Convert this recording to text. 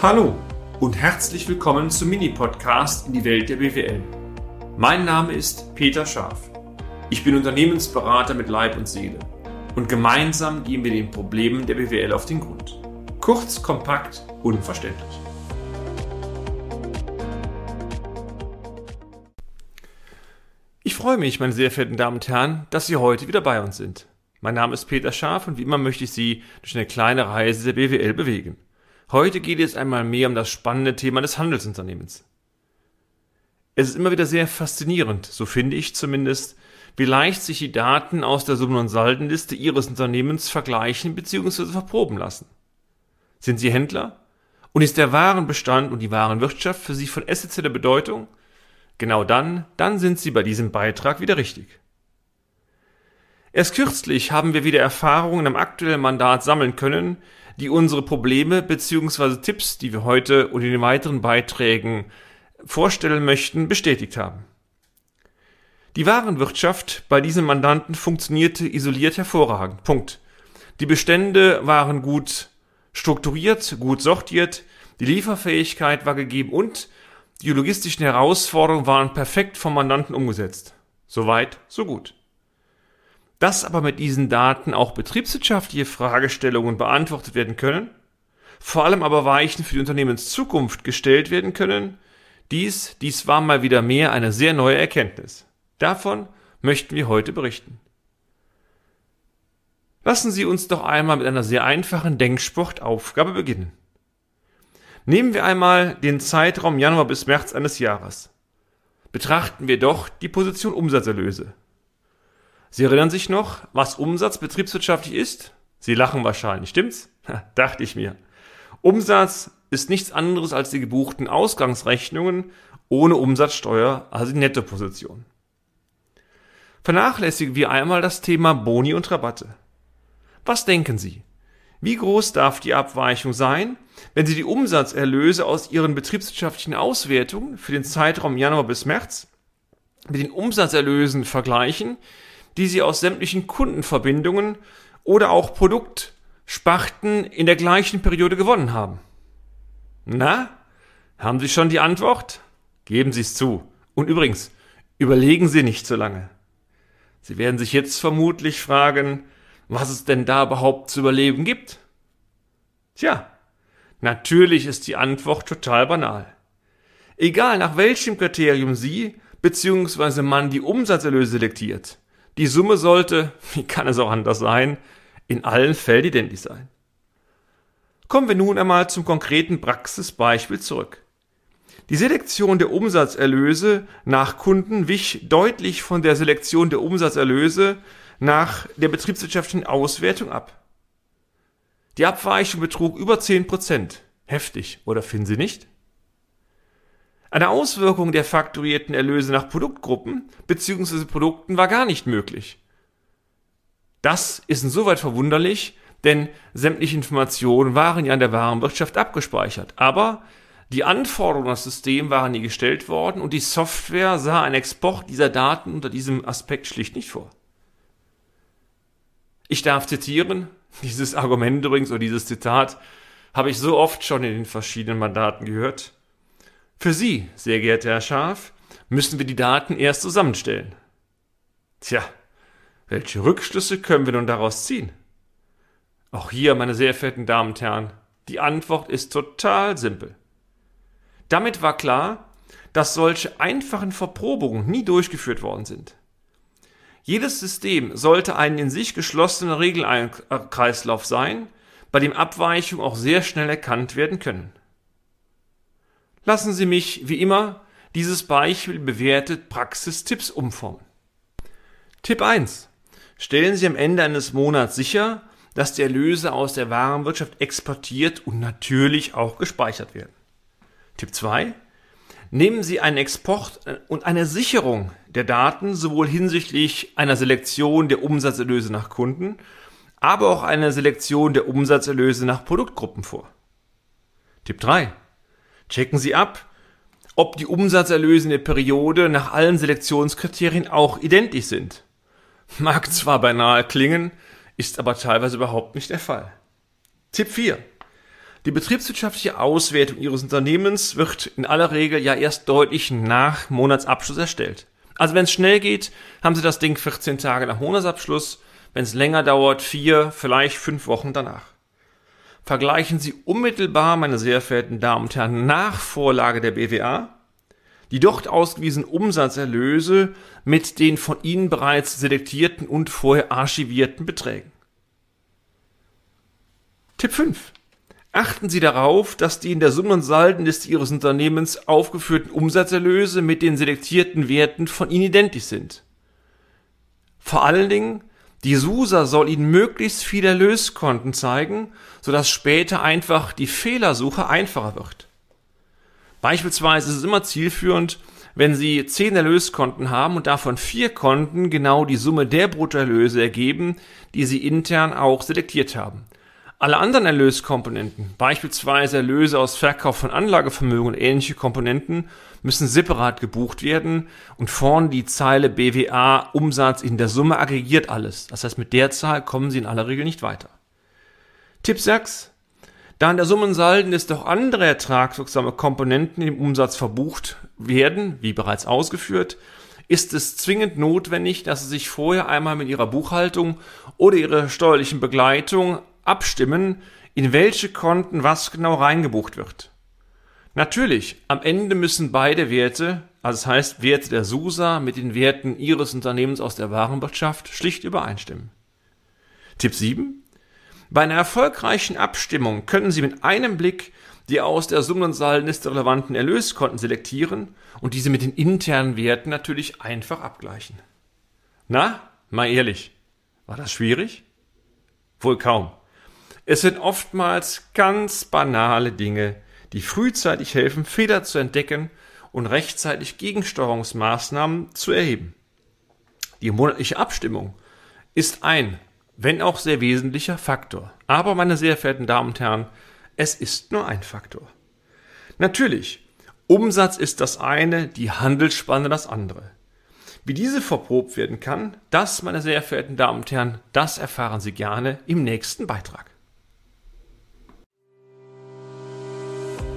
Hallo und herzlich willkommen zum Mini-Podcast in die Welt der BWL. Mein Name ist Peter Scharf. Ich bin Unternehmensberater mit Leib und Seele und gemeinsam gehen wir den Problemen der BWL auf den Grund. Kurz, kompakt, unverständlich. Ich freue mich, meine sehr verehrten Damen und Herren, dass Sie heute wieder bei uns sind. Mein Name ist Peter Scharf und wie immer möchte ich Sie durch eine kleine Reise der BWL bewegen. Heute geht es einmal mehr um das spannende Thema des Handelsunternehmens. Es ist immer wieder sehr faszinierend, so finde ich zumindest, wie leicht sich die Daten aus der Summen- und Saldenliste Ihres Unternehmens vergleichen bzw. verproben lassen. Sind Sie Händler? Und ist der Warenbestand und die Warenwirtschaft für Sie von essentieller Bedeutung? Genau dann, dann sind Sie bei diesem Beitrag wieder richtig. Erst kürzlich haben wir wieder Erfahrungen im aktuellen Mandat sammeln können, die unsere Probleme bzw. Tipps, die wir heute und in den weiteren Beiträgen vorstellen möchten, bestätigt haben. Die Warenwirtschaft bei diesem Mandanten funktionierte isoliert hervorragend. Punkt. Die Bestände waren gut strukturiert, gut sortiert, die Lieferfähigkeit war gegeben und die logistischen Herausforderungen waren perfekt vom Mandanten umgesetzt. Soweit, so gut. Dass aber mit diesen Daten auch betriebswirtschaftliche Fragestellungen beantwortet werden können, vor allem aber Weichen für die Unternehmenszukunft gestellt werden können, dies, dies war mal wieder mehr eine sehr neue Erkenntnis. Davon möchten wir heute berichten. Lassen Sie uns doch einmal mit einer sehr einfachen Denksportaufgabe beginnen. Nehmen wir einmal den Zeitraum Januar bis März eines Jahres. Betrachten wir doch die Position Umsatzerlöse. Sie erinnern sich noch, was Umsatz betriebswirtschaftlich ist? Sie lachen wahrscheinlich, stimmt's? Dachte ich mir. Umsatz ist nichts anderes als die gebuchten Ausgangsrechnungen ohne Umsatzsteuer, also die Nettoposition. Vernachlässigen wir einmal das Thema Boni und Rabatte. Was denken Sie? Wie groß darf die Abweichung sein, wenn Sie die Umsatzerlöse aus Ihren betriebswirtschaftlichen Auswertungen für den Zeitraum Januar bis März mit den Umsatzerlösen vergleichen, die Sie aus sämtlichen Kundenverbindungen oder auch Produktsparten in der gleichen Periode gewonnen haben? Na, haben Sie schon die Antwort? Geben Sie es zu. Und übrigens, überlegen Sie nicht so lange. Sie werden sich jetzt vermutlich fragen, was es denn da überhaupt zu überleben gibt? Tja, natürlich ist die Antwort total banal. Egal nach welchem Kriterium Sie bzw. man die Umsatzerlöse selektiert, die Summe sollte, wie kann es auch anders sein, in allen Fällen identisch sein. Kommen wir nun einmal zum konkreten Praxisbeispiel zurück. Die Selektion der Umsatzerlöse nach Kunden wich deutlich von der Selektion der Umsatzerlöse nach der betriebswirtschaftlichen Auswertung ab. Die Abweichung betrug über 10 Prozent. Heftig, oder finden Sie nicht? Eine Auswirkung der fakturierten Erlöse nach Produktgruppen bzw. Produkten war gar nicht möglich. Das ist insoweit verwunderlich, denn sämtliche Informationen waren ja in der Warenwirtschaft abgespeichert. Aber die Anforderungen an das System waren nie gestellt worden und die Software sah einen Export dieser Daten unter diesem Aspekt schlicht nicht vor. Ich darf zitieren, dieses Argument übrigens oder dieses Zitat habe ich so oft schon in den verschiedenen Mandaten gehört. Für Sie, sehr geehrter Herr Scharf, müssen wir die Daten erst zusammenstellen. Tja, welche Rückschlüsse können wir nun daraus ziehen? Auch hier, meine sehr verehrten Damen und Herren, die Antwort ist total simpel. Damit war klar, dass solche einfachen Verprobungen nie durchgeführt worden sind. Jedes System sollte ein in sich geschlossener Regelkreislauf sein, bei dem Abweichungen auch sehr schnell erkannt werden können. Lassen Sie mich, wie immer, dieses Beispiel bewertet Praxistipps umformen. Tipp 1. Stellen Sie am Ende eines Monats sicher, dass die Erlöse aus der Warenwirtschaft exportiert und natürlich auch gespeichert werden. Tipp 2. Nehmen Sie einen Export und eine Sicherung der Daten sowohl hinsichtlich einer Selektion der Umsatzerlöse nach Kunden, aber auch eine Selektion der Umsatzerlöse nach Produktgruppen vor. Tipp 3. Checken Sie ab, ob die Umsatzerlöse in der Periode nach allen Selektionskriterien auch identisch sind. Mag zwar beinahe klingen, ist aber teilweise überhaupt nicht der Fall. Tipp 4. Die betriebswirtschaftliche Auswertung Ihres Unternehmens wird in aller Regel ja erst deutlich nach Monatsabschluss erstellt. Also wenn es schnell geht, haben Sie das Ding 14 Tage nach Monatsabschluss. Wenn es länger dauert, vier, vielleicht fünf Wochen danach. Vergleichen Sie unmittelbar, meine sehr verehrten Damen und Herren, nach Vorlage der BWA die dort ausgewiesenen Umsatzerlöse mit den von Ihnen bereits selektierten und vorher archivierten Beträgen. Tipp 5. Achten Sie darauf, dass die in der Summe- und Saldenliste Ihres Unternehmens aufgeführten Umsatzerlöse mit den selektierten Werten von Ihnen identisch sind. Vor allen Dingen, die SUSA soll Ihnen möglichst viele Erlöskonten zeigen, sodass später einfach die Fehlersuche einfacher wird. Beispielsweise ist es immer zielführend, wenn Sie zehn Erlöskonten haben und davon vier Konten genau die Summe der Bruttoerlöse ergeben, die Sie intern auch selektiert haben. Alle anderen Erlöskomponenten, beispielsweise Erlöse aus Verkauf von Anlagevermögen und ähnliche Komponenten, müssen separat gebucht werden und vorn die Zeile BWA Umsatz in der Summe aggregiert alles. Das heißt, mit der Zahl kommen Sie in aller Regel nicht weiter. Tipp 6. Da in der Summensalden auch andere ertragswirksame Komponenten im Umsatz verbucht werden, wie bereits ausgeführt, ist es zwingend notwendig, dass Sie sich vorher einmal mit Ihrer Buchhaltung oder Ihrer steuerlichen Begleitung abstimmen, in welche Konten was genau reingebucht wird. Natürlich, am Ende müssen beide Werte, also das heißt Werte der SUSA mit den Werten Ihres Unternehmens aus der Warenwirtschaft, schlicht übereinstimmen. Tipp 7. Bei einer erfolgreichen Abstimmung können Sie mit einem Blick die aus der Summen- und Saldenliste relevanten Erlöskonten selektieren und diese mit den internen Werten natürlich einfach abgleichen. Na, mal ehrlich, war das schwierig? Wohl kaum. Es sind oftmals ganz banale Dinge, die frühzeitig helfen, Fehler zu entdecken und rechtzeitig Gegensteuerungsmaßnahmen zu erheben. Die monatliche Abstimmung ist ein wenn auch sehr wesentlicher Faktor. Aber, meine sehr verehrten Damen und Herren, es ist nur ein Faktor. Natürlich, Umsatz ist das eine, die Handelsspanne das andere. Wie diese verprobt werden kann, das, meine sehr verehrten Damen und Herren, das erfahren Sie gerne im nächsten Beitrag.